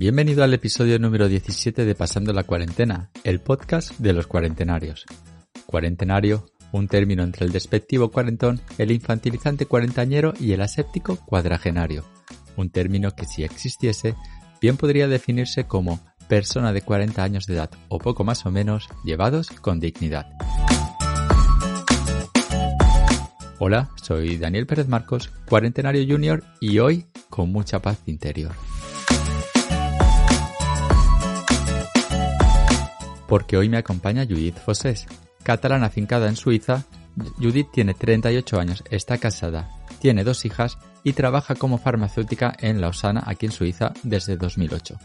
Bienvenido al episodio número 17 de Pasando la Cuarentena, el podcast de los cuarentenarios. Cuarentenario, un término entre el despectivo cuarentón, el infantilizante cuarentañero y el aséptico cuadragenario. Un término que si existiese, bien podría definirse como persona de 40 años de edad o poco más o menos llevados con dignidad. Hola, soy Daniel Pérez Marcos, cuarentenario junior y hoy con mucha paz interior. Porque hoy me acompaña Judith Fossés. Catalana afincada en Suiza, Judith tiene 38 años, está casada, tiene dos hijas y trabaja como farmacéutica en Lausana, aquí en Suiza, desde 2008.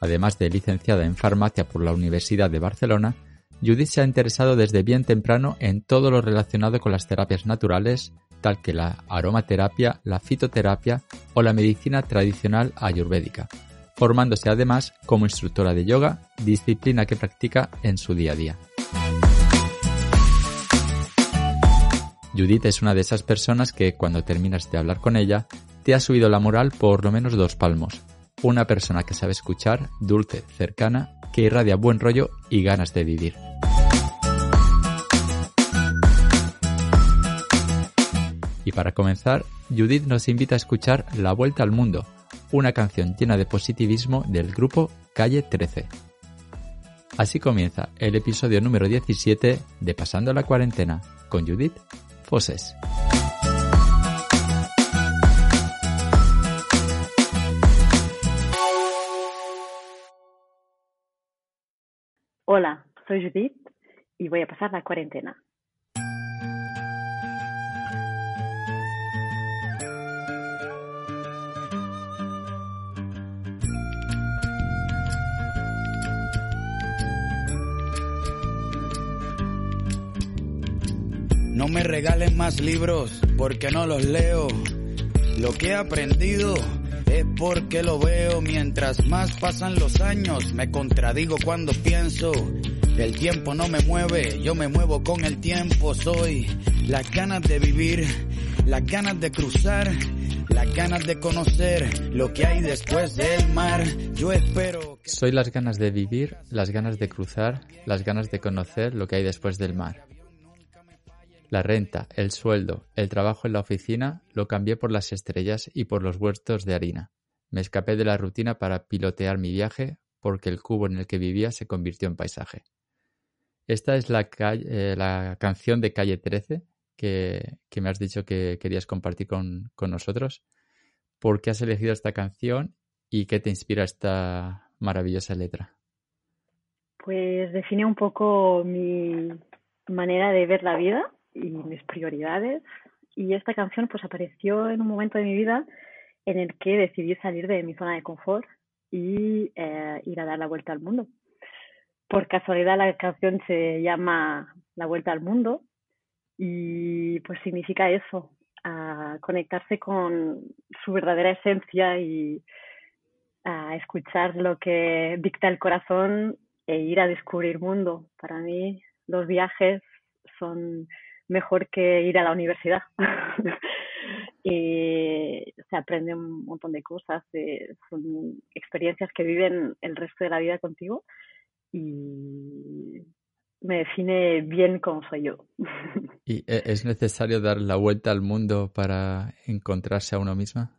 Además de licenciada en farmacia por la Universidad de Barcelona, Judith se ha interesado desde bien temprano en todo lo relacionado con las terapias naturales, tal que la aromaterapia, la fitoterapia o la medicina tradicional ayurvédica, formándose además como instructora de yoga, disciplina que practica en su día a día. Judith es una de esas personas que cuando terminas de hablar con ella, te ha subido la moral por lo menos dos palmos. Una persona que sabe escuchar, dulce, cercana, que irradia buen rollo y ganas de vivir. Y para comenzar, Judith nos invita a escuchar La Vuelta al Mundo, una canción llena de positivismo del grupo Calle 13. Así comienza el episodio número 17 de Pasando la Cuarentena con Judith Fosses. Hola, soy Judith y voy a pasar la cuarentena. No me regalen más libros porque no los leo. Lo que he aprendido es porque lo veo. Mientras más pasan los años, me contradigo cuando pienso. El tiempo no me mueve, yo me muevo con el tiempo. Soy las ganas de vivir, las ganas de cruzar, las ganas de conocer lo que hay después del mar. Yo espero. Soy las ganas de vivir, las ganas de cruzar, las ganas de conocer lo que hay después del mar. La renta, el sueldo, el trabajo en la oficina lo cambié por las estrellas y por los huertos de harina. Me escapé de la rutina para pilotear mi viaje porque el cubo en el que vivía se convirtió en paisaje. Esta es la, eh, la canción de Calle 13 que, que, me has dicho que querías compartir con, con nosotros. ¿Por qué has elegido esta canción y qué te inspira esta maravillosa letra? Pues define un poco mi manera de ver la vida y mis prioridades. Y esta canción pues apareció en un momento de mi vida en el que decidí salir de mi zona de confort y eh, ir a dar la vuelta al mundo. Por casualidad la canción se llama La vuelta al mundo y pues significa eso, a conectarse con su verdadera esencia y a escuchar lo que dicta el corazón e ir a descubrir mundo. Para mí los viajes son mejor que ir a la universidad. y se aprende un montón de cosas, son experiencias que viven el resto de la vida contigo y me define bien como soy yo. ¿Y e, es necesario dar la vuelta al mundo para encontrarse a uno misma?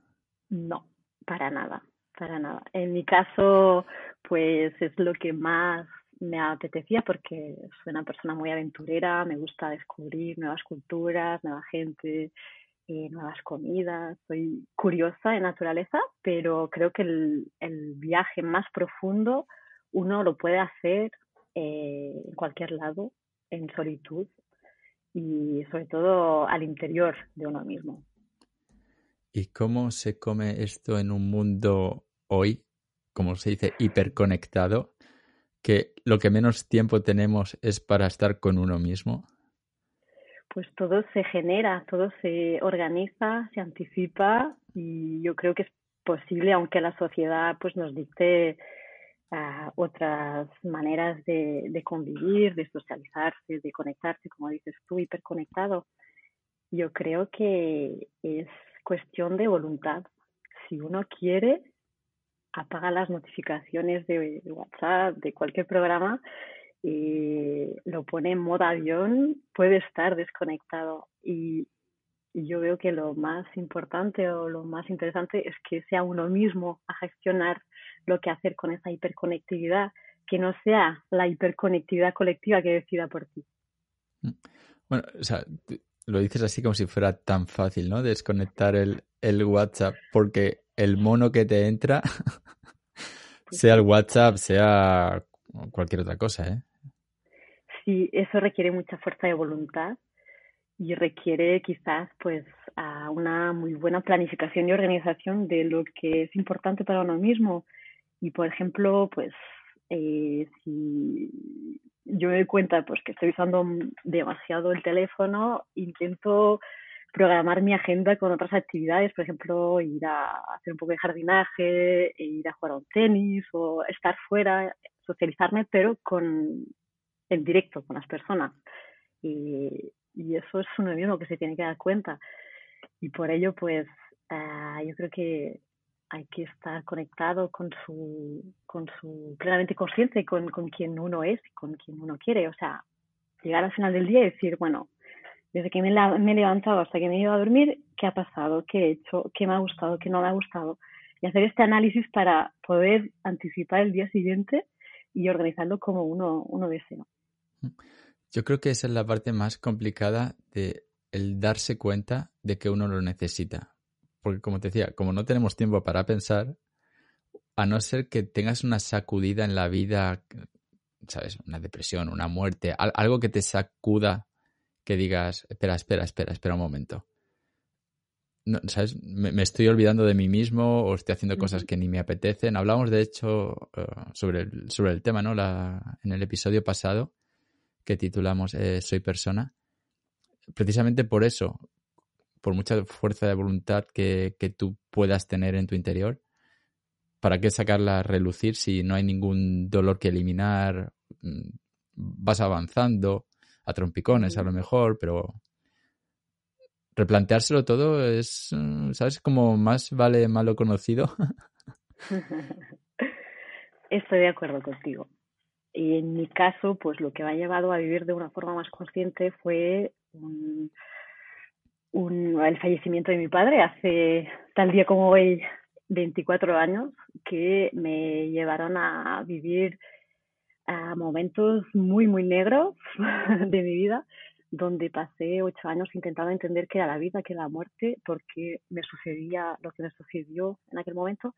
No, para nada, para nada. En mi caso, pues es lo que más me apetecía porque soy una persona muy aventurera, me gusta descubrir nuevas culturas, nueva gente, eh, nuevas comidas, soy curiosa de naturaleza, pero creo que el, el viaje más profundo uno lo puede hacer eh, en cualquier lado, en solitud y sobre todo al interior de uno mismo. ¿Y cómo se come esto en un mundo hoy, como se dice, hiperconectado? Que lo que menos tiempo tenemos es para estar con uno mismo? Pues todo se genera, todo se organiza, se anticipa y yo creo que es posible, aunque la sociedad pues nos dicte uh, otras maneras de, de, convivir, de socializarse, de conectarse, como dices tú, hiperconectado. Yo creo que es cuestión de voluntad. Si uno quiere, apaga las notificaciones de WhatsApp, de cualquier programa, y lo pone en modo avión, puede estar desconectado. Y, yo veo que lo más importante o lo más interesante es que sea uno mismo a gestionar lo que hacer con esa hiperconectividad, que no sea la hiperconectividad colectiva que decida por ti. Mm. Bueno, o sea, lo dices así como si fuera tan fácil, ¿no? Desconectar el, el WhatsApp, porque el mono que te entra, sea el WhatsApp, sea cualquier otra cosa, ¿eh? Sí, eso requiere mucha fuerza de voluntad y requiere quizás pues a una muy buena planificación y organización de lo que es importante para uno mismo. Y por ejemplo, pues eh, si yo me doy cuenta pues que estoy usando demasiado el teléfono, intento programar mi agenda con otras actividades, por ejemplo, ir a hacer un poco de jardinaje, ir a jugar a un tenis o estar fuera, socializarme, pero con en directo con las personas. Y, y eso es uno mismo que se tiene que dar cuenta. Y por ello, pues, uh, yo creo que hay que estar conectado con su, con su plenamente consciente con, con quien uno es, con quien uno quiere. O sea, llegar al final del día y decir, bueno, desde que me, he levantado hasta que me he ido a dormir, ¿qué ha pasado? ¿Qué he hecho? ¿Qué me ha gustado? ¿Qué no me ha gustado? Y hacer este análisis para poder anticipar el día siguiente y organizarlo como uno, uno desea. Yo creo que esa es la parte más complicada de darse cuenta de que uno lo necesita. Porque como te decía, como no tenemos tiempo para pensar, a no ser que tengas una sacudida en la vida, ¿sabes? Una depresión, una muerte, algo que te sacuda, que digas, espera, espera, espera, espera un momento. No, ¿Sabes? Me, estoy olvidando de mí mismo o estoy haciendo cosas que ni me apetecen. Hablamos, de hecho, eh, sobre, el, sobre el tema, ¿no? La, en el episodio pasado que titulamos eh, Soy persona, precisamente por eso, por mucha fuerza de voluntad que, tú puedas tener en tu interior, ¿para qué sacarla a relucir si no hay ningún dolor que eliminar? Mm, vas avanzando a trompicones a lo mejor, pero replanteárselo todo es, mm, ¿sabes? Como más vale malo conocido. Estoy de acuerdo contigo. Y en mi caso, pues lo que me ha llevado a vivir de una forma más consciente fue un, el fallecimiento de mi padre hace tal día como hoy 24 años que me llevaron a vivir a momentos muy, muy negros de mi vida, donde pasé ocho años intentando entender qué era la vida, qué era la muerte, porque me sucedía lo que me sucedió en aquel momento,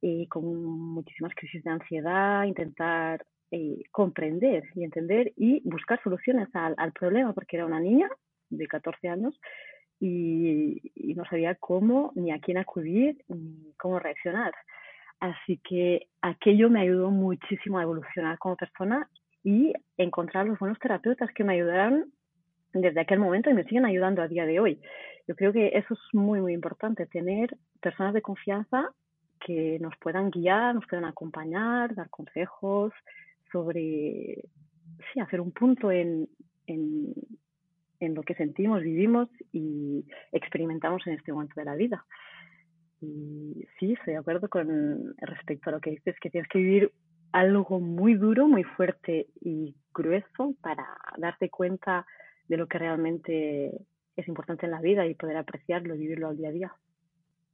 y con muchísimas crisis de ansiedad, intentar eh, comprender y entender y buscar soluciones al, al, problema, porque era una niña de 14 años y, no sabía cómo ni a quién acudir ni cómo reaccionar. Así que aquello me ayudó muchísimo a evolucionar como persona y encontrar los buenos terapeutas que me ayudaron desde aquel momento y me siguen ayudando a día de hoy. Yo creo que eso es muy, muy importante, tener personas de confianza que nos puedan guiar, nos puedan acompañar, dar consejos, sobre sí, hacer un punto en, en, en, lo que sentimos, vivimos y experimentamos en este momento de la vida. Y sí, estoy de acuerdo con respecto a lo que dices, que tienes que vivir algo muy duro, muy fuerte y grueso para darte cuenta de lo que realmente es importante en la vida y poder apreciarlo y vivirlo al día a día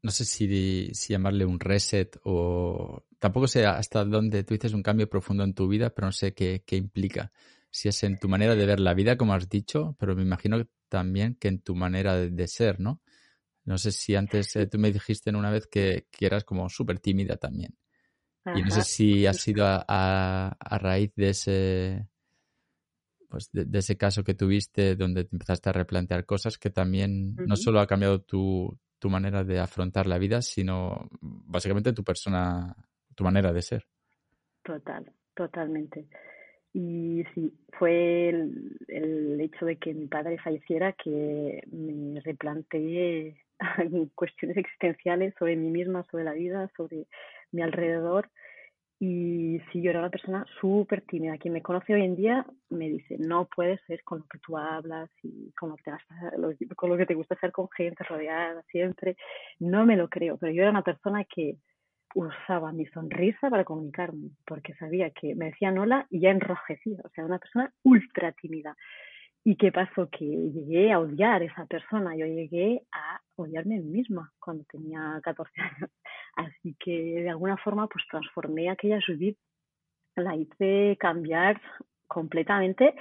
no sé si, si, llamarle un reset o tampoco sé hasta dónde tú dices un cambio profundo en tu vida, pero no sé qué, qué, implica. Si es en tu manera de ver la vida, como has dicho, pero me imagino también que en tu manera de, ser, ¿no? No sé si antes eh, tú me dijiste en una vez que, que eras como súper tímida también. Y no sé si ha sido a, a, raíz de ese, pues de, ese caso que tuviste donde te empezaste a replantear cosas que también no solo ha cambiado tu, tu manera de afrontar la vida, sino básicamente tu persona, tu manera de ser. Total, totalmente. Y sí, fue el, el hecho de que mi padre falleciera que me replanteé cuestiones existenciales sobre mí misma, sobre la vida, sobre mi alrededor y si yo era una persona súper tímida. Quien me conoce hoy en día me dice, no puede ser con lo que tú hablas y con lo que te, con lo que te gusta hacer con gente rodeada siempre. No me lo creo, pero yo era una persona que usaba mi sonrisa para comunicarme, porque sabía que me decían hola y ya enrojecía, o sea, una persona ultra tímida. ¿Y qué pasó? Que llegué a odiar a esa persona, yo llegué a odiarme a mí misma cuando tenía 14 años. Así que de alguna forma pues transformé aquella Judith, la hice cambiar completamente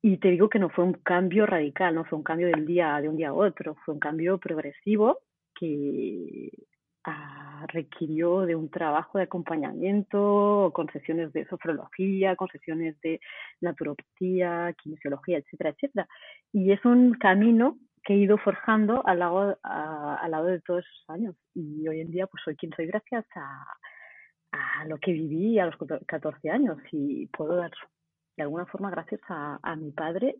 y te digo que no fue un cambio radical, no fue un cambio del día de un día a otro, fue un cambio progresivo que ah, requirió de un trabajo de acompañamiento, con sesiones de sofrología, con sesiones de naturopatía, kinesiología, etcétera, etcétera. Y es un camino que he ido forjando al lado, al lado de todos esos años. Y hoy en día pues soy quien soy gracias a, a lo que viví a los 14 años y puedo dar de alguna forma gracias a, a mi padre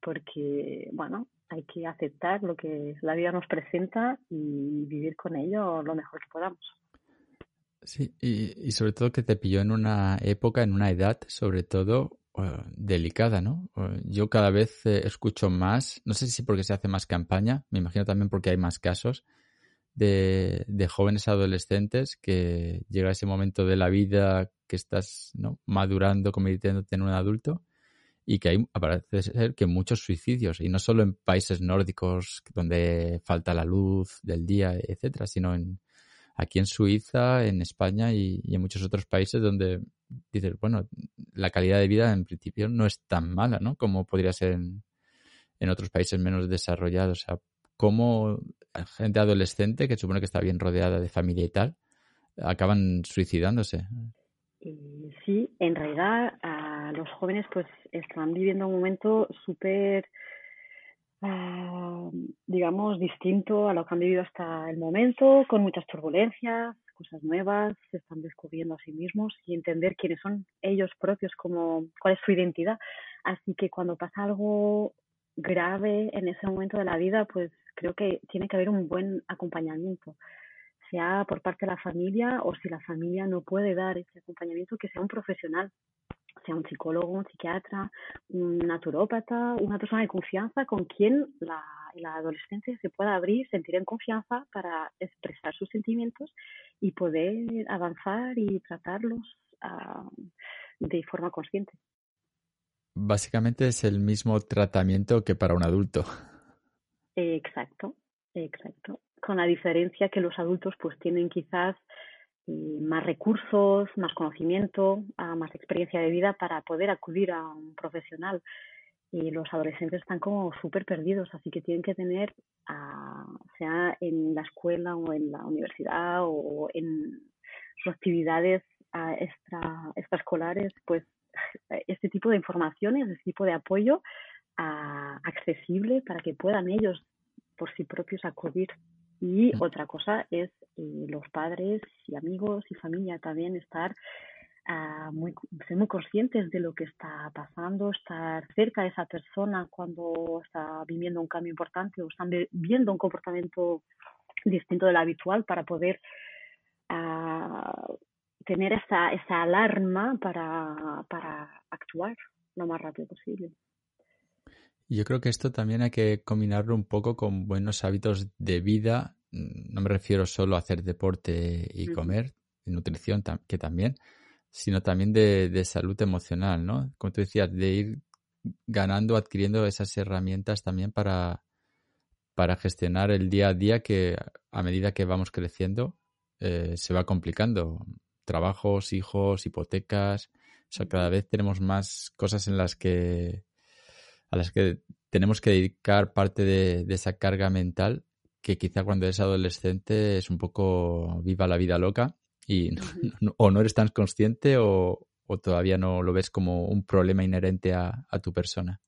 porque, bueno, hay que aceptar lo que la vida nos presenta y vivir con ello lo mejor que podamos. Sí, y, y sobre todo que te pilló en una época, en una edad, sobre todo uh, delicada, ¿no? Uh, yo cada vez eh, escucho más, no sé si porque se hace más campaña, me imagino también porque hay más casos de, de jóvenes adolescentes que llega ese momento de la vida que estás ¿no? madurando, convirtiéndote en un adulto y que hay, parece ser que muchos suicidios, y no solo en países nórdicos donde falta la luz del día, etcétera, sino en aquí en Suiza, en España y, en muchos otros países donde dices, bueno, la calidad de vida en principio no es tan mala, ¿no? Como podría ser en, en otros países menos desarrollados. O sea, cómo gente adolescente, que supone que está bien rodeada de familia y tal, acaban suicidándose. Sí, en realidad los jóvenes pues están viviendo un momento súper, ah, digamos, distinto a lo que han vivido hasta el momento, con muchas turbulencias, cosas nuevas, se están descubriendo a sí mismos y entender quiénes son ellos propios, como, cuál es su identidad. Así que cuando pasa algo grave en ese momento de la vida, pues creo que tiene que haber un buen acompañamiento sea por parte de la familia o si la familia no puede dar ese acompañamiento, que sea un profesional, sea un psicólogo, un psiquiatra, un naturópata, una persona de confianza con quien la, la adolescencia se pueda abrir, sentir en confianza para expresar sus sentimientos y poder avanzar y tratarlos uh, de forma consciente. Básicamente es el mismo tratamiento que para un adulto. Exacto, exacto con la diferencia que los adultos pues tienen quizás eh, más recursos, más conocimiento, más experiencia de vida para poder acudir a un profesional. Y los adolescentes están como súper perdidos, así que tienen que tener, ah, sea en la escuela o en la universidad o en sus actividades uh, extra, extraescolares, pues este tipo de informaciones, este tipo de apoyo accesible para que puedan ellos por sí propios acudir y mm. otra cosa es eh, los padres y amigos y familia también estar uh, muy, ser muy conscientes de lo que está pasando, estar cerca de esa persona cuando está viviendo un cambio importante o están viendo un comportamiento distinto del habitual para poder uh, tener esa, esa alarma para, para actuar lo más rápido posible. Yo creo que esto también hay que combinarlo un poco con buenos hábitos de vida. Mm, no me refiero solo a hacer deporte y comer, de nutrición, que también, sino también de, salud emocional, ¿no? Como tú decías, de ir ganando, adquiriendo esas herramientas también para, para gestionar el día a día que a medida que vamos creciendo eh, se va complicando. Trabajos, hijos, hipotecas. O sea, cada vez tenemos más cosas en las que a las que tenemos que dedicar parte de, esa carga mental que quizá cuando eres adolescente es un poco viva la vida loca y o no eres tan consciente o, todavía no lo ves como un problema inherente a, tu persona.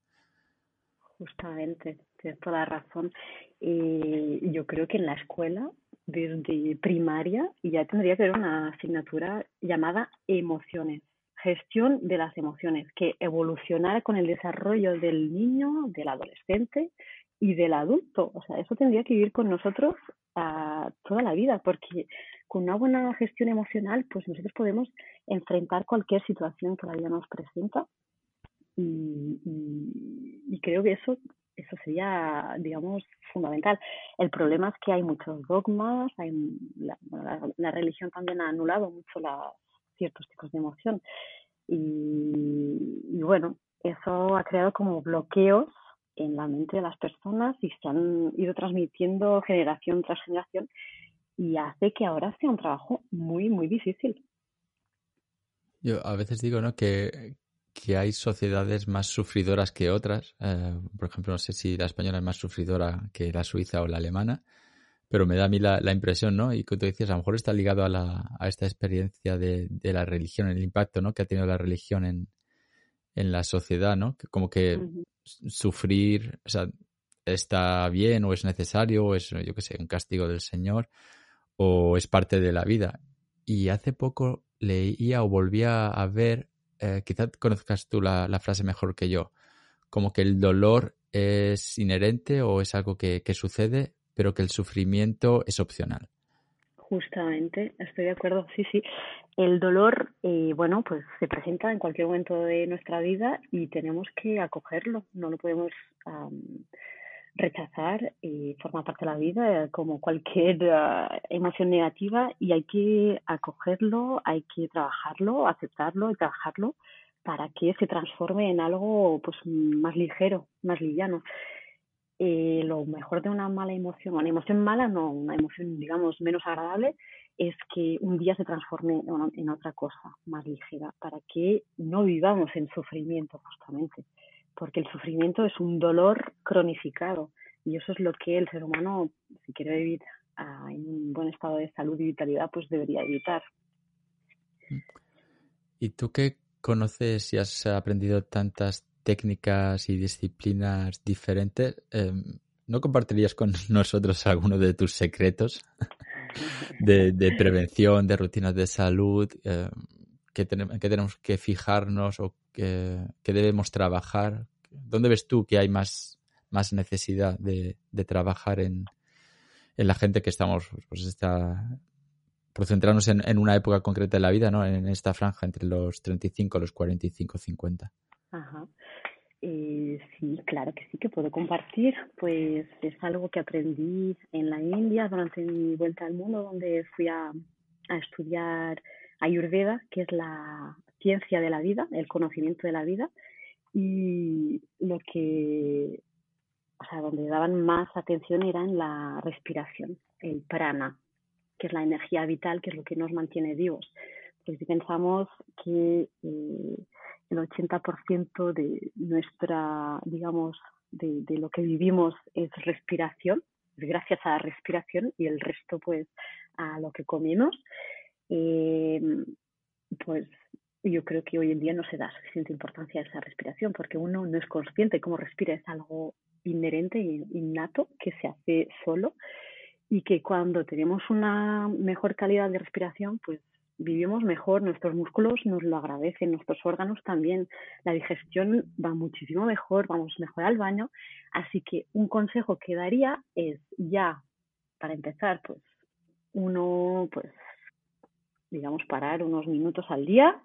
Justamente, tienes toda la razón. Y yo creo que en la escuela, desde primaria, ya tendría que haber una asignatura llamada emociones gestión de las emociones, que evolucionara con el desarrollo del niño, del adolescente y del adulto. O sea, eso tendría que vivir con nosotros a toda la vida, porque con una buena gestión emocional, pues nosotros podemos enfrentar cualquier situación que la vida nos presenta. Y, y, creo que eso es eso sería, digamos, fundamental. El problema es que hay muchos dogmas, hay, la, religión también ha anulado mucho la, ciertos tipos de emoción. Y, bueno, eso ha creado como bloqueos en la mente de las personas y se han ido transmitiendo generación tras generación y hace que ahora sea un trabajo muy, muy difícil. Yo a veces digo, ¿no? Que, que hay sociedades más sufridoras que otras. Eh, por ejemplo, no sé si la española es más sufridora que la suiza o la alemana, pero me da a mí la, impresión, ¿no? Y como tú decías, a lo mejor está ligado a, la, a esta experiencia de, de, la religión, el impacto, ¿no? Que ha tenido la religión en, en la sociedad, ¿no? Que como que sufrir, o sea, está bien o es necesario o es, yo qué sé, un castigo del Señor o es parte de la vida. Y hace poco leía o volvía a ver eh, quizás conozcas tú la, frase mejor que yo, como que el dolor es inherente o es algo que, sucede, pero que el sufrimiento es opcional. Justamente, estoy de acuerdo, sí, sí. El dolor, eh, bueno, pues se presenta en cualquier momento de nuestra vida y tenemos que acogerlo, no lo podemos rechazar y forma parte de la vida como cualquier ah, emoción negativa y hay que acogerlo, hay que trabajarlo, aceptarlo y trabajarlo para que se transforme en algo pues más ligero, más liviano. Eh, lo mejor de una mala emoción, una emoción mala, no, una emoción digamos menos agradable, es que un día se transforme en otra cosa más ligera, para que no vivamos en sufrimiento justamente porque el sufrimiento es un dolor cronificado y eso es lo que el ser humano, si quiere vivir ah, en un buen estado de salud y vitalidad, pues debería evitar. ¿Y tú qué conoces y has aprendido tantas técnicas y disciplinas diferentes? Em, ¿No compartirías con nosotros alguno de tus secretos de, prevención, de rutinas de salud? Eh, que, tenemos que fijarnos o que, debemos trabajar? ¿Dónde ves tú que hay más, más necesidad de, trabajar en, la gente que estamos, pues está, por centrarnos en, una época concreta de la vida, ¿no? En esta franja entre los 35 y los 45, 50. Ajá. Eh, sí, claro que sí que puedo compartir. Pues es algo que aprendí en la India durante mi vuelta al mundo, donde fui a, a estudiar Ayurveda, que es la ciencia de la vida, el conocimiento de la vida, y lo que, o sea, donde daban más atención era en la respiración, el prana, que es la energía vital, que es lo que nos mantiene vivos. Porque si pensamos que eh, el 80% de nuestra, digamos, de, de, lo que vivimos es respiración, gracias a la respiración y el resto pues a lo que comemos, eh, pues yo creo que hoy en día no se da suficiente importancia a esa respiración porque uno no es consciente cómo respira, es algo inherente e innato que se hace solo y que cuando tenemos una mejor calidad de respiración, pues vivimos mejor, nuestros músculos nos lo agradecen, nuestros órganos también, la digestión va muchísimo mejor, vamos mejor al baño, así que un consejo que daría es ya, para empezar, pues uno pues digamos, parar unos minutos al día,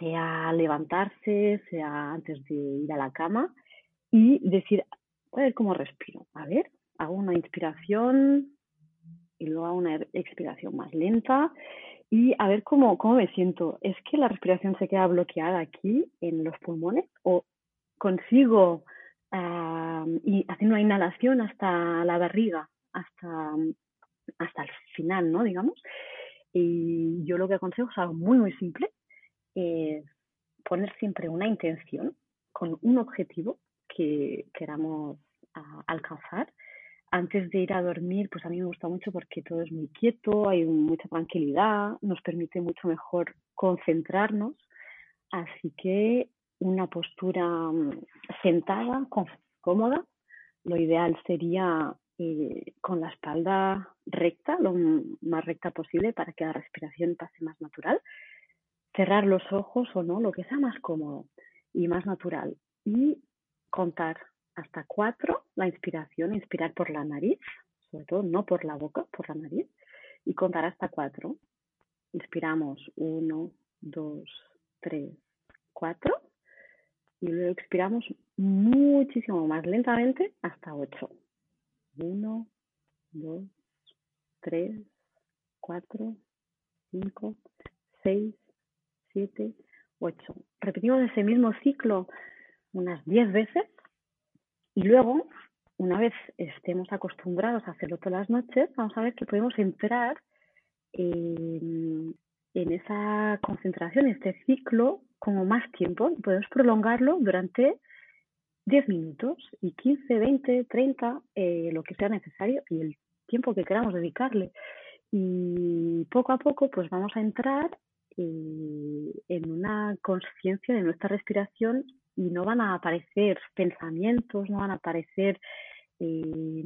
sea levantarse, sea antes de ir a la cama y decir, a ver cómo respiro. A ver, hago una inspiración y luego una expiración más lenta y a ver cómo, cómo me siento. ¿Es que la respiración se queda bloqueada aquí en los pulmones o consigo y haciendo una inhalación hasta la barriga, hasta, hasta el final, ¿no? Digamos. Y yo lo que aconsejo es algo muy, muy simple, es poner siempre una intención con un objetivo que queramos ah, alcanzar. Antes de ir a dormir, pues a mí me gusta mucho porque todo es muy quieto, hay mucha tranquilidad, nos permite mucho mejor concentrarnos. Así que una postura mm, sentada, cómoda, lo ideal sería eh, con la espalda recta, lo más recta posible para que la respiración pase más natural. Cerrar los ojos o no, lo que sea más cómodo y más natural. Y contar hasta cuatro la inspiración, inspirar por la nariz, sobre todo no por la boca, por la nariz, y contar hasta cuatro. Inspiramos uno, dos, tres, cuatro, y luego expiramos muchísimo más lentamente hasta 8. 1, 2, 3, 4, 5, 6, 7, 8. Repetimos ese mismo ciclo unas 10 veces y luego, una vez estemos acostumbrados a hacerlo todas las noches, vamos a ver que podemos entrar en, en esa concentración, este ciclo, como más tiempo podemos prolongarlo durante 10 minutos y 15, 20, 30, lo que sea necesario y el tiempo que queramos dedicarle. Y poco a poco pues vamos a entrar eh, en una conciencia de nuestra respiración y no van a aparecer pensamientos, no van a aparecer eh,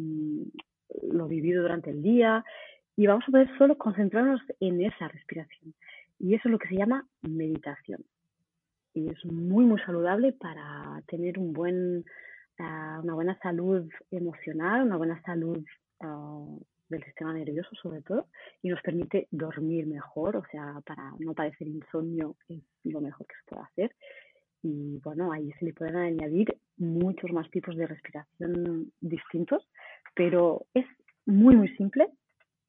lo vivido durante el día y vamos a poder solo concentrarnos en esa respiración. Y eso es lo que se llama meditación y es muy, muy saludable para tener un buen, ah, una buena salud emocional, una buena salud ah, del sistema nervioso sobre todo, y nos permite dormir mejor, o sea, para no padecer insomnio es lo mejor que se puede hacer. Y bueno, ahí se le pueden añadir muchos más tipos de respiración distintos, pero es muy, muy simple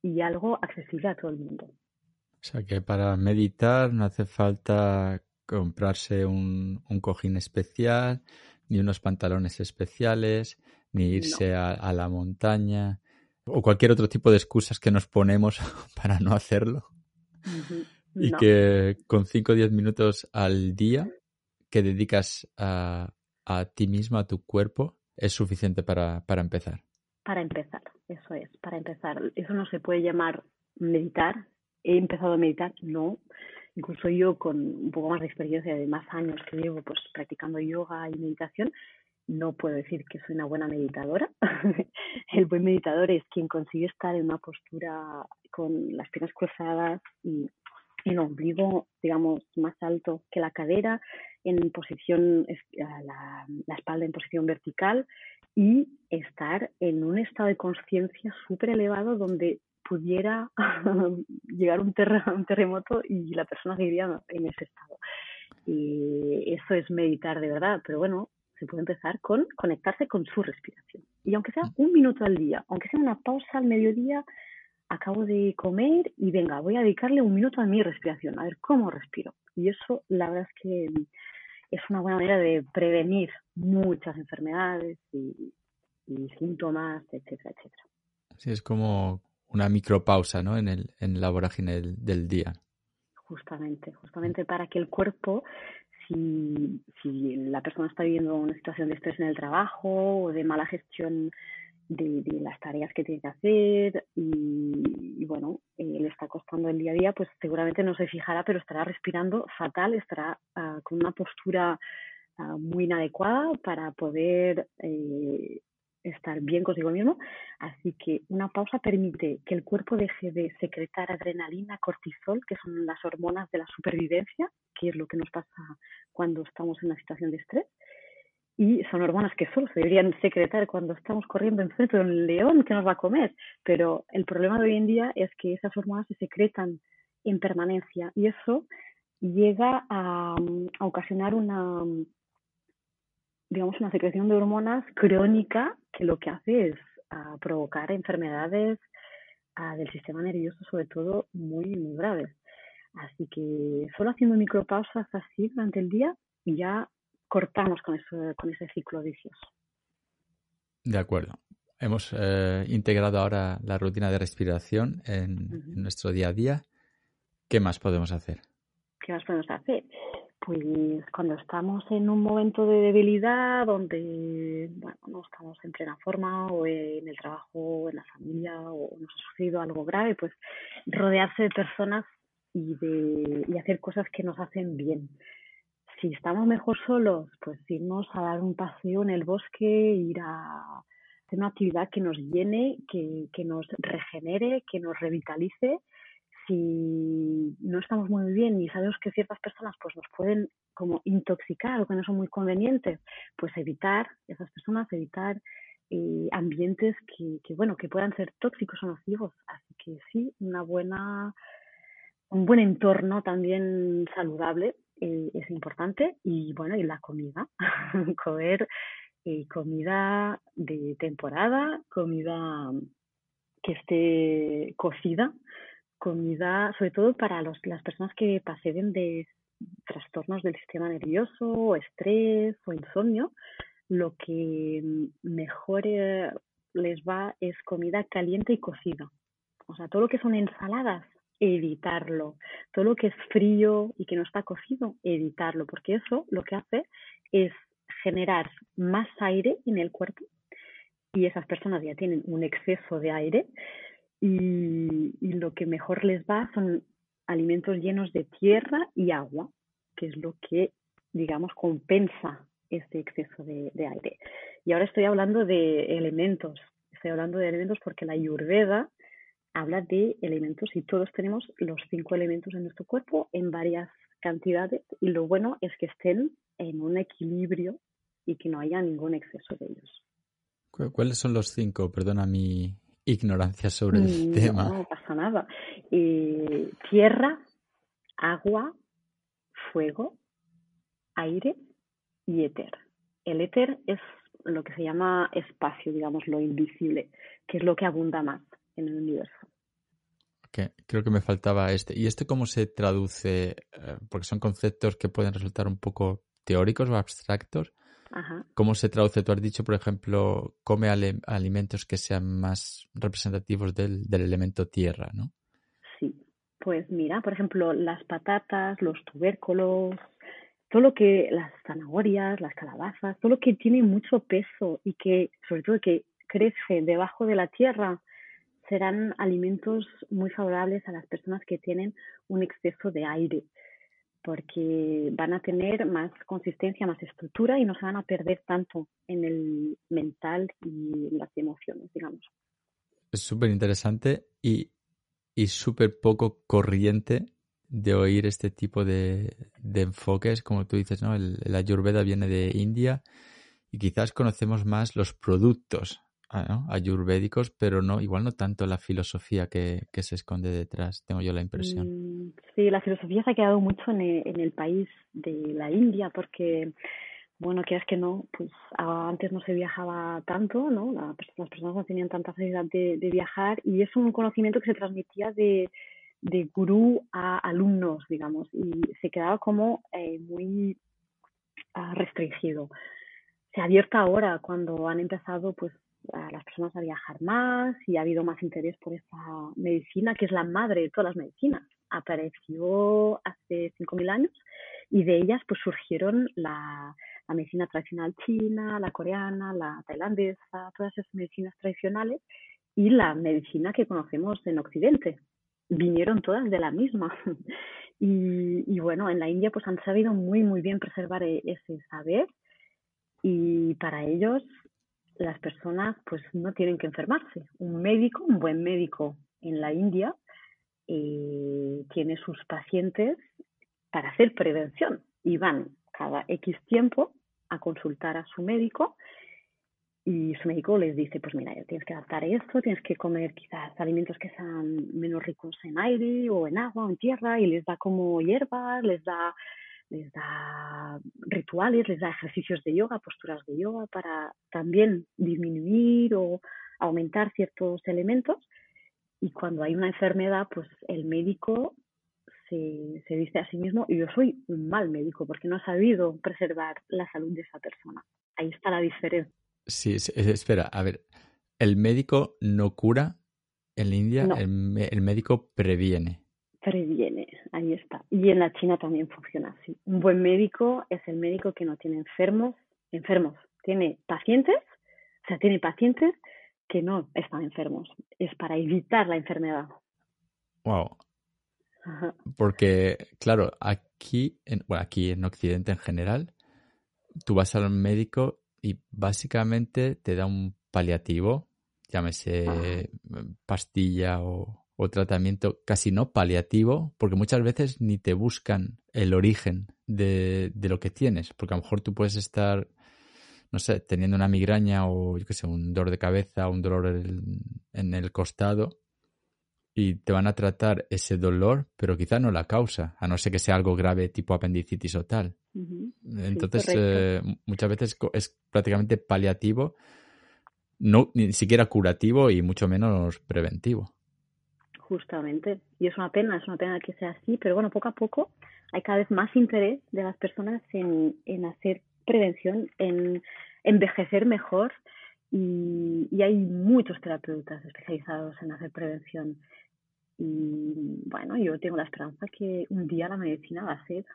y algo accesible a todo el mundo. O sea que para meditar no hace falta comprarse un, un cojín especial, ni unos pantalones especiales, ni irse a, la montaña o cualquier otro tipo de excusas que nos ponemos para no hacerlo. Y que con 5 o 10 minutos al día que dedicas a, a ti mismo, a tu cuerpo, es suficiente para, para empezar. Para empezar, eso es, para empezar. Eso no se puede llamar meditar. He empezado a meditar, no incluso yo con un poco más de experiencia de más años que llevo pues practicando yoga y meditación, no puedo decir que soy una buena meditadora. el buen meditador es quien consigue estar en una postura con las piernas cruzadas y el ombligo, digamos, más alto que la cadera, en posición, la, la espalda en posición vertical y estar en un estado de conciencia súper elevado donde pudiera llegar un, un terremoto y la persona seguiría en ese estado. Y eso es meditar de verdad, pero bueno, se puede empezar con conectarse con su respiración. Y aunque sea un minuto al día, aunque sea una pausa al mediodía, acabo de comer y venga, voy a dedicarle un minuto a mi respiración, a ver cómo respiro. Y eso, la verdad es que es una buena manera de prevenir muchas enfermedades y, y síntomas, etcétera, etcétera. Sí, es como una micropausa ¿no? en, el, en la vorágine del, día. Justamente, justamente para que el cuerpo, si, si la persona está viviendo una situación de estrés en el trabajo o de mala gestión de, las tareas que tiene que hacer y, bueno, eh, le está costando el día a día, pues seguramente no se fijará, pero estará respirando fatal, estará ah, con una postura ah, muy inadecuada para poder eh, estar bien consigo mismo. Así que una pausa permite que el cuerpo deje de secretar adrenalina, cortisol, que son las hormonas de la supervivencia, que es lo que nos pasa cuando estamos en una situación de estrés. Y son hormonas que solo se deberían secretar cuando estamos corriendo enfrente de un león que nos va a comer. Pero el problema de hoy en día es que esas hormonas se secretan en permanencia y eso llega a, a ocasionar una, digamos, una secreción de hormonas crónica que lo que hace es ah, provocar enfermedades ah, del sistema nervioso, sobre todo muy, muy graves. Así que solo haciendo micropausas así durante el día ya cortamos con, eso, con ese ciclo vicioso. De acuerdo. Hemos eh, integrado ahora la rutina de respiración en, en, nuestro día a día. ¿Qué más podemos hacer? ¿Qué más podemos hacer? pues cuando estamos en un momento de debilidad donde bueno, no estamos en plena forma o en el trabajo o en la familia o nos ha sucedido algo grave, pues rodearse de personas y, de, y hacer cosas que nos hacen bien. Si estamos mejor solos, pues irnos a dar un paseo en el bosque, ir a hacer una actividad que nos llene, que, que nos regenere, que nos revitalice si no estamos muy bien y sabemos que ciertas personas pues nos pueden como intoxicar o que no son muy convenientes, pues evitar esas personas, evitar eh, ambientes que, que, bueno, que puedan ser tóxicos o nocivos. Así que sí, una buena, un buen entorno también saludable eh, es importante y bueno, y la comida, comer eh, comida de temporada, comida que esté cocida, comida sobre todo para los, las personas que pasen de trastornos del sistema nervioso, o estrés o insomnio, lo que mejor eh, les va es comida caliente y cocida. O sea, todo lo que son ensaladas, evitarlo. Todo lo que es frío y que no está cocido, evitarlo, porque eso lo que hace es generar más aire en el cuerpo y esas personas ya tienen un exceso de aire y, lo que mejor les va son alimentos llenos de tierra y agua, que es lo que, digamos, compensa este exceso de, de aire. Y ahora estoy hablando de elementos, estoy hablando de elementos porque la ayurveda habla de elementos y todos tenemos los cinco elementos en nuestro cuerpo en varias cantidades y lo bueno es que estén en un equilibrio y que no haya ningún exceso de ellos. ¿Cuáles son los cinco? Perdona mi ignorancia sobre el mm, tema. No pasa nada. Eh, tierra, agua, fuego, aire y éter. El éter es lo que se llama espacio, digamos, lo invisible, que es lo que abunda más en el universo. Creo que me faltaba este. ¿Y este cómo se traduce? Eh, porque son conceptos que pueden resultar un poco teóricos o abstractos. ¿Cómo se traduce? Tú has dicho, por ejemplo, come alimentos que sean más representativos del, del elemento tierra, ¿no? Sí, pues mira, por ejemplo, las patatas, los tubérculos, todo lo que, las zanahorias, las calabazas, todo lo que tiene mucho peso y que, sobre todo, que crece debajo de la tierra, serán alimentos muy favorables a las personas que tienen un exceso de aire, porque van a tener más consistencia, más estructura y no se van a perder tanto en el mental y las emociones, digamos. Es súper interesante y, y súper poco corriente de oír este tipo de, de, enfoques, como tú dices, ¿no? El, la ayurveda viene de India y quizás conocemos más los productos ¿no? ayurvédicos, pero no, igual no tanto la filosofía que, que, se esconde detrás, tengo yo la impresión. Mm, sí, la filosofía se ha quedado mucho en el, en el país de la India porque bueno, quieras que no, pues antes no se viajaba tanto, ¿no? las personas no tenían tanta facilidad de, de, viajar y es un conocimiento que se transmitía de, de gurú a alumnos, digamos, y se quedaba como eh, muy uh, restringido. Se ha abierto ahora cuando han empezado pues a las personas a viajar más y ha habido más interés por esta medicina que es la madre de todas las medicinas. Apareció hace 5.000 años y de ellas pues surgieron la, medicina tradicional china, la coreana, la tailandesa, todas esas medicinas tradicionales y la medicina que conocemos en Occidente, vinieron todas de la misma. y, y, bueno, en la India pues han sabido muy, muy bien preservar e, ese saber y para ellos las personas pues no tienen que enfermarse. Un médico, un buen médico en la India eh, tiene sus pacientes para hacer prevención y van cada X tiempo a consultar a su médico y su médico les dice, pues mira, tienes que adaptar esto, tienes que comer quizás alimentos que sean menos ricos en aire o en agua o en tierra y les da como hierbas, les da, les da rituales, les da ejercicios de yoga, posturas de yoga para también disminuir o aumentar ciertos elementos. Y cuando hay una enfermedad, pues el médico se, se dice a sí mismo, yo soy un mal médico porque no he sabido preservar la salud de esa persona. Ahí está la diferencia. Sí, espera, a ver, el médico no cura en la India, no. el, el, médico previene. Previene, ahí está. Y en la China también funciona así. Un buen médico es el médico que no tiene enfermos, enfermos, tiene pacientes, o sea, tiene pacientes que no están enfermos. Es para evitar la enfermedad. Wow. Ajá. Porque, claro, aquí, en, bueno, aquí en Occidente en general, tú vas al médico y básicamente te da un paliativo, llámese pastilla o, o, tratamiento casi no paliativo, porque muchas veces ni te buscan el origen de, de, lo que tienes, porque a lo mejor tú puedes estar, no sé, teniendo una migraña o yo qué sé, un dolor de cabeza, un dolor en, en el costado. y te van a tratar ese dolor, pero quizá no la causa, a no ser que sea algo grave tipo apendicitis o tal. Entonces, eh, muchas veces es prácticamente paliativo, no ni siquiera curativo y mucho menos preventivo. Justamente, y es una pena, es una pena que sea así, pero bueno, poco a poco hay cada vez más interés de las personas en, en hacer prevención, en envejecer mejor y, y, hay muchos terapeutas especializados en hacer prevención. Y bueno, yo tengo la esperanza que un día la medicina va a ser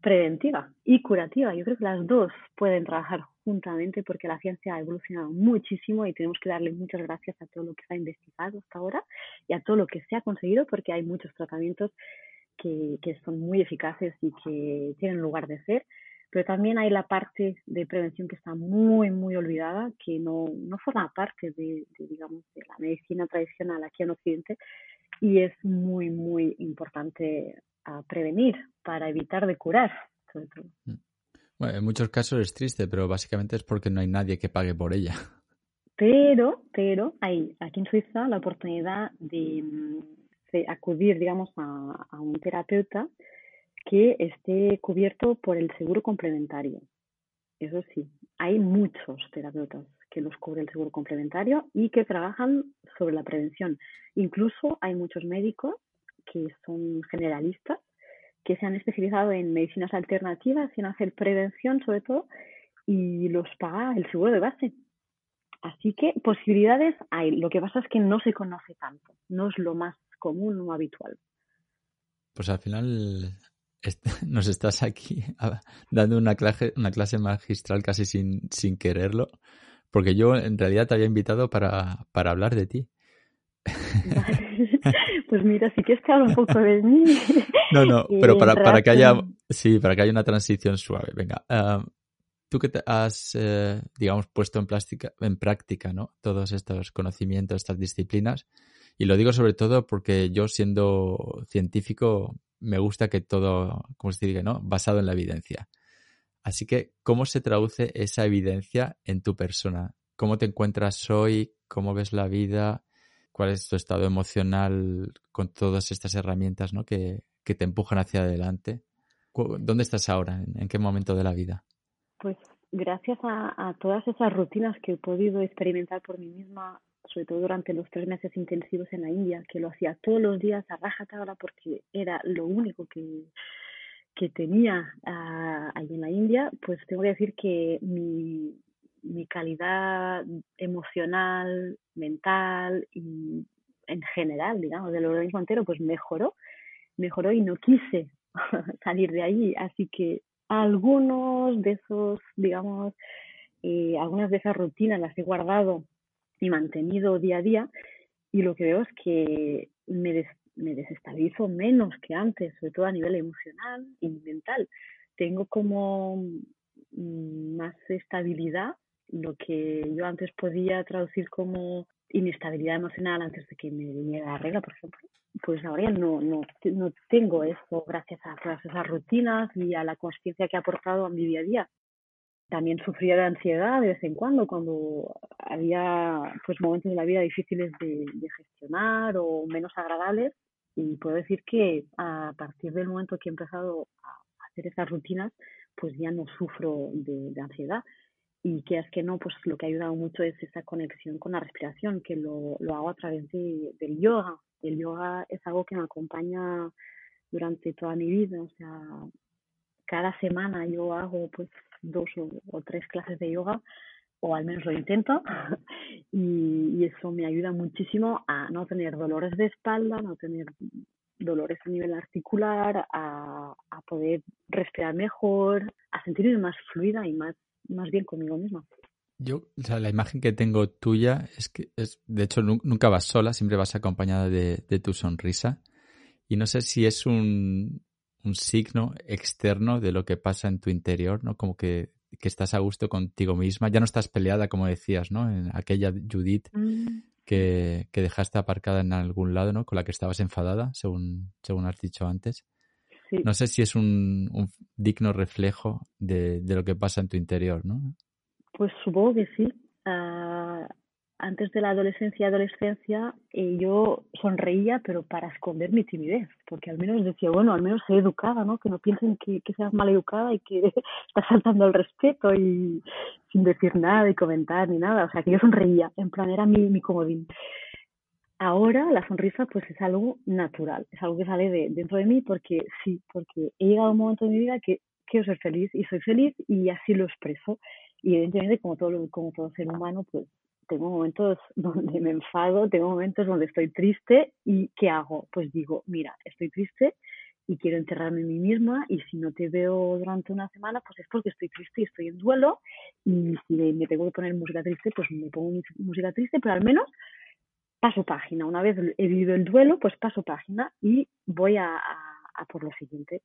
preventiva y curativa. Yo creo que las dos pueden trabajar juntamente porque la ciencia ha evolucionado muchísimo y tenemos que darle muchas gracias a todo lo que se ha investigado hasta ahora y a todo lo que se ha conseguido porque hay muchos tratamientos que, que son muy eficaces y que tienen lugar de ser pero también hay la parte de prevención que está muy, muy olvidada, que no, no forma parte de, digamos, de la medicina tradicional aquí en Occidente y es muy, muy importante a prevenir para evitar de curar, sobre todo. Mm. Bueno, en muchos casos es triste, pero básicamente es porque no hay nadie que pague por ella. Pero, pero hay aquí en Suiza la oportunidad de, de acudir, digamos, a, a un terapeuta que esté cubierto por el seguro complementario. Eso sí, hay muchos terapeutas que los cubre el seguro complementario y que trabajan sobre la prevención. Incluso hay muchos médicos que son generalistas, que se han especializado en medicinas alternativas y en hacer prevención sobre todo, y los paga el seguro de base. Así que posibilidades hay. Lo que pasa es que no se conoce tanto, no es lo más común o habitual. Pues al final nos estás aquí dando una clase, una clase magistral casi sin, sin quererlo, porque yo en realidad te había invitado para, para hablar de ti. Pues mira, sí que está un poco de mí. No, no, pero para, para que haya, sí, para que haya una transición suave. Venga, tú que te has, eh, digamos, puesto en, plástica, en práctica, ¿no? Todos estos conocimientos, estas disciplinas, y lo digo sobre todo porque yo siendo científico me gusta que todo, como se dice, ¿no? Basado en la evidencia. Así que, ¿cómo se traduce esa evidencia en tu persona? ¿Cómo te encuentras hoy? ¿Cómo ves la vida? ¿Cuál es tu estado emocional con todas estas herramientas ¿no? que, te empujan hacia adelante? ¿Dónde estás ahora? ¿En qué momento de la vida? Pues gracias a, a todas esas rutinas que he podido experimentar por mí misma sobre todo durante los tres meses intensivos en la India, que lo hacía todos los días a rajatabla porque era lo único que, que tenía uh, ahí en la India, pues tengo que decir que mi, mi calidad emocional, mental y en general, digamos, del organismo entero, pues mejoró, mejoró y no quise salir de allí. Así que algunos de esos, digamos, eh, algunas de esas rutinas las he guardado y mantenido día a día y lo que veo es que me, me desestabilizo menos que antes, sobre todo a nivel emocional y mental. Tengo como mm, más estabilidad, lo que yo antes podía traducir como inestabilidad emocional antes de que me viniera la regla, por ejemplo. Pues ahora ya no, no, no tengo eso gracias a todas esas rutinas y a la conciencia que ha aportado a mi día a día también sufría de ansiedad de vez en cuando, cuando había pues momentos de la vida difíciles de, gestionar o menos agradables. Y puedo decir que a partir del momento que he empezado a hacer esas rutinas, pues ya no sufro de, ansiedad. Y que es que no, pues lo que ha ayudado mucho es esa conexión con la respiración, que lo, lo hago a través de, del yoga. El yoga es algo que me acompaña durante toda mi vida, o sea, cada semana yo hago pues dos o, tres clases de yoga o al menos lo intento y, eso me ayuda muchísimo a no tener dolores de espalda, no tener dolores a nivel articular, a, a poder respirar mejor, a sentirme más fluida y más, más bien conmigo misma. Yo, o sea, la imagen que tengo tuya es que, es, de hecho, nunca vas sola, siempre vas acompañada de, de tu sonrisa. Y no sé si es un, un signo externo de lo que pasa en tu interior, ¿no? Como que, que estás a gusto contigo misma, ya no estás peleada, como decías, ¿no? En aquella Judith mm. que, que, dejaste aparcada en algún lado, ¿no? Con la que estabas enfadada, según, según has dicho antes. No sé si es un, un digno reflejo de, de, lo que pasa en tu interior, ¿no? Pues supongo que sí. Uh, antes de la adolescencia y adolescencia eh, yo sonreía, pero para esconder mi timidez, porque al menos decía, bueno, al menos soy educada, ¿no? Que no piensen que, que seas mal educada y que estás saltando el respeto y sin decir nada y comentar ni nada. O sea, que yo sonreía, en plan, era mi, mi comodín. Ahora la sonrisa pues es algo natural, es algo que sale de dentro de mí porque sí, porque he llegado a un momento de mi vida que quiero ser feliz y soy feliz y así lo expreso. Y evidentemente como todo, como todo ser humano pues tengo momentos donde me enfado, tengo momentos donde estoy triste y ¿qué hago? Pues digo, mira, estoy triste y quiero enterrarme en mí misma y si no te veo durante una semana, pues es porque estoy triste y estoy en duelo y si me tengo que poner música triste, pues me pongo música triste, pero al menos paso página. Una vez he vivido el duelo, pues paso página y voy a, por lo siguiente.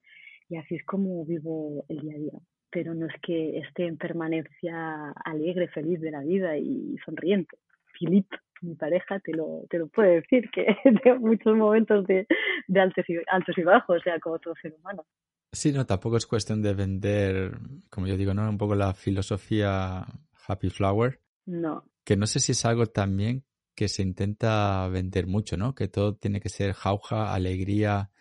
Y así es como vivo el día a día. Pero no es que esté en permanencia alegre, feliz de la vida y sonriente. Filip, mi pareja, te lo, te lo puede decir, que tengo muchos momentos de, de altos, y, altos y bajos, o sea, como todo ser humano. Sí, no, tampoco es cuestión de vender, como yo digo, ¿no? Un poco la filosofía Happy Flower. No. Que no sé si es algo también que se intenta vender mucho, ¿no? Que todo tiene que ser jauja, alegría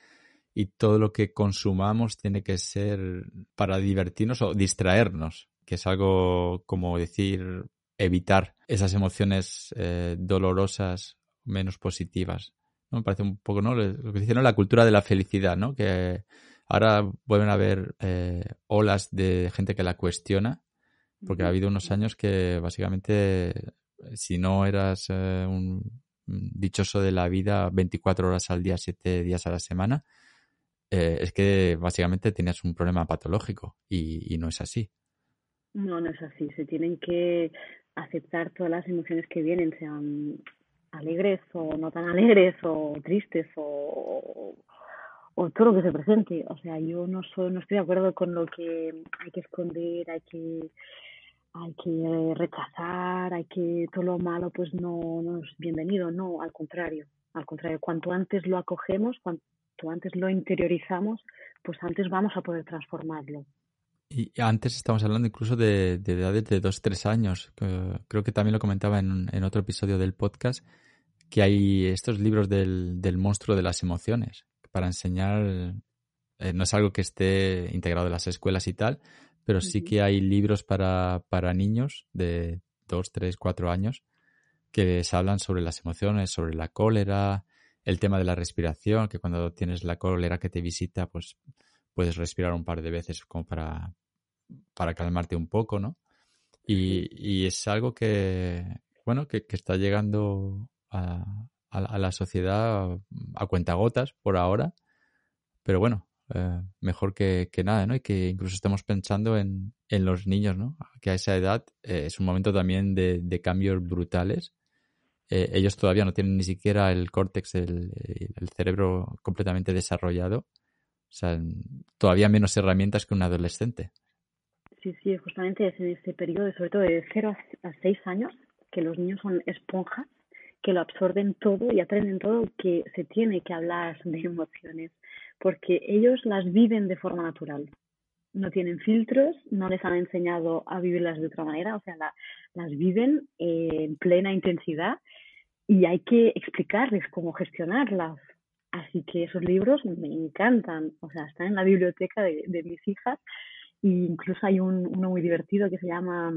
y todo lo que consumamos tiene que ser para divertirnos o distraernos, que es algo como decir evitar esas emociones eh, dolorosas, menos positivas. ¿no? Me parece un poco, ¿no? Lo que dicen, La cultura de la felicidad, ¿no? Que ahora vuelven a haber eh, olas de gente que la cuestiona, porque ha habido unos años que básicamente si no eras eh, un dichoso de la vida 24 horas al día, 7 días a la semana, eh, es que básicamente tenías un problema patológico y, no es así. No, no es así. Se tienen que aceptar todas las emociones que vienen, sean alegres o no tan alegres o tristes o, o todo lo que se presente. O sea, yo no soy, no estoy de acuerdo con lo que hay que esconder, hay que hay que rechazar, hay que todo lo malo pues no, no es bienvenido, no, al contrario, al contrario, cuanto antes lo acogemos, cuanto antes lo interiorizamos, pues antes vamos a poder transformarlo. Y antes estamos hablando incluso de, edades de dos, tres años. creo que también lo comentaba en, en, otro episodio del podcast, que hay estos libros del, del monstruo de las emociones para enseñar, eh, no es algo que esté integrado en las escuelas y tal, pero sí que hay libros para, para niños de 2, 3, 4 años que les hablan sobre las emociones, sobre la cólera, el tema de la respiración, que cuando tienes la cólera que te visita, pues puedes respirar un par de veces como para, para calmarte un poco, ¿no? Y, y es algo que, bueno, que, que está llegando a, a, a, la sociedad a cuentagotas por ahora, pero bueno, eh, mejor que, nada, ¿no? Y que incluso estemos pensando en, en los niños, ¿no? Que a esa edad eh, es un momento también de, de cambios brutales. Eh, ellos todavía no tienen ni siquiera el córtex, el, el, cerebro completamente desarrollado. O sea, todavía menos herramientas que un adolescente. Sí, sí, justamente es en ese periodo, sobre todo de 0 a 6 años, que los niños son esponjas, que lo absorben todo y aprenden todo, que se tiene que hablar de emociones, porque ellos las viven de forma natural. No tienen filtros, no les han enseñado a vivirlas de otra manera, o sea, las viven en plena intensidad y hay que explicarles cómo gestionarlas. Así que esos libros me encantan, o sea, están en la biblioteca de, mis hijas e incluso hay un, uno muy divertido que se llama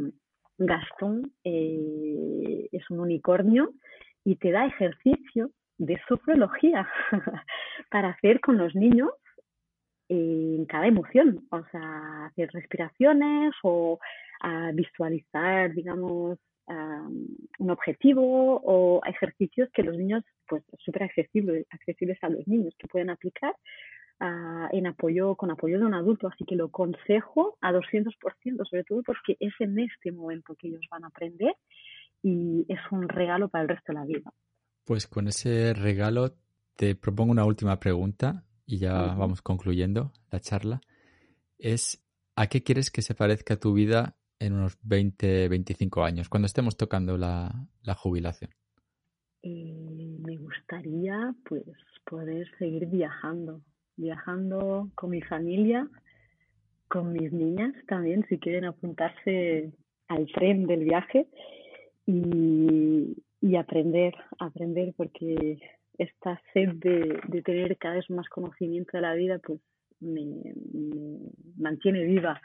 Gastón, eh, es un unicornio y te da ejercicio de sofrología para hacer con los niños en cada emoción, o sea, hacer respiraciones o a visualizar, digamos, un objetivo o ejercicios que los niños, pues súper accesibles, accesibles a los niños, que pueden aplicar en apoyo, con apoyo de un adulto. Así que lo consejo a 200%, sobre todo porque es en este momento que ellos van a aprender y es un regalo para el resto de la vida. Pues con ese regalo te propongo una última pregunta y ya vamos concluyendo la charla. Es, ¿a qué quieres que se parezca tu vida en unos 20, 25 años, cuando estemos tocando la, jubilación? Eh, me gustaría pues poder seguir viajando, viajando con mi familia, con mis niñas también, si quieren apuntarse al tren del viaje y y aprender, aprender porque esta sed de, tener cada vez más conocimiento de la vida pues me, mantiene viva.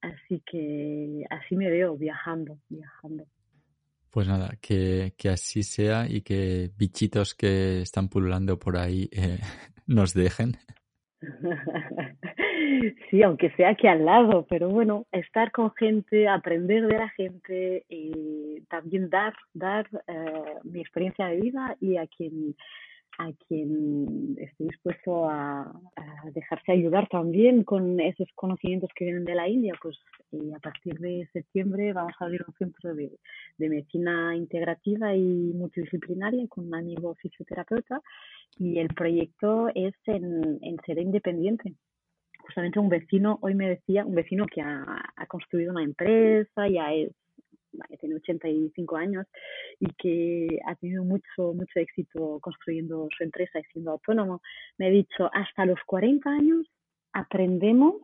Así que así me veo viajando, viajando. Pues nada, que, así sea y que bichitos que están pululando por ahí eh, nos dejen. Sí, aunque sea aquí al lado, pero bueno, estar con gente, aprender de la gente, y también dar, dar eh, mi experiencia de vida y a quien a quien esté dispuesto a, dejarse ayudar también con esos conocimientos que vienen de la India, pues eh, a partir de septiembre vamos a abrir un centro de, de, medicina integrativa y multidisciplinaria con un amigo fisioterapeuta y el proyecto es en, en ser independiente. Justamente un vecino hoy me decía, un vecino que ha, construido una empresa, ya es tiene 85 años y que ha tenido mucho, mucho éxito construyendo su empresa y siendo autónomo, me ha dicho, hasta los 40 años aprendemos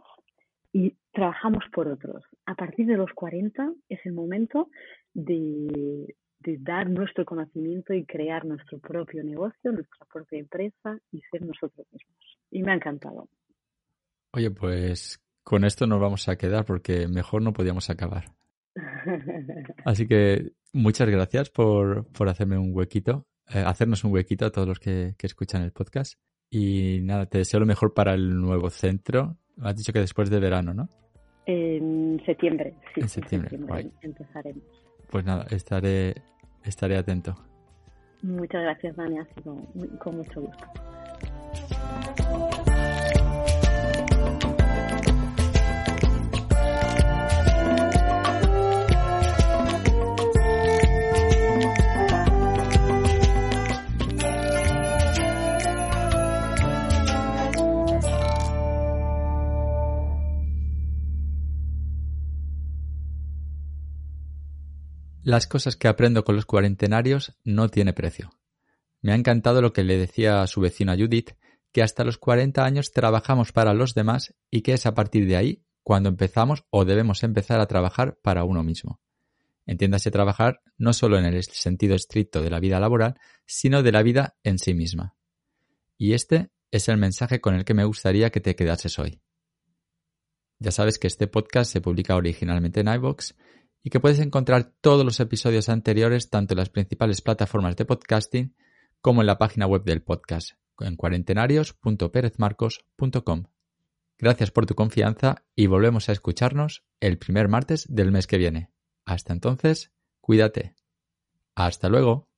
y trabajamos por otros. A partir de los 40 es el momento de, de dar nuestro conocimiento y crear nuestro propio negocio, nuestra propia empresa y ser nosotros mismos. Y me ha encantado. Oye, pues con esto nos vamos a quedar porque mejor no podíamos acabar. Así que muchas gracias por, por hacerme un huequito, eh, hacernos un huequito a todos los que, escuchan el podcast. Y nada, te deseo lo mejor para el nuevo centro. Has dicho que después de verano, ¿no? En septiembre, sí. En septiembre, empezaremos. Pues nada, estaré, estaré atento. Muchas gracias, Dani. Ha sido con mucho gusto. Las cosas que aprendo con los cuarentenarios no tiene precio. Me ha encantado lo que le decía a su vecina Judith, que hasta los 40 años trabajamos para los demás y que es a partir de ahí cuando empezamos o debemos empezar a trabajar para uno mismo. Entiéndase trabajar no solo en el sentido estricto de la vida laboral, sino de la vida en sí misma. Y este es el mensaje con el que me gustaría que te quedases hoy. Ya sabes que este podcast se publica originalmente en iVoox y que puedes encontrar todos los episodios anteriores tanto en las principales plataformas de podcasting como en la página web del podcast en cuarentenarios.perezmarcos.com. Gracias por tu confianza y volvemos a escucharnos el primer martes del mes que viene. Hasta entonces, cuídate. Hasta luego.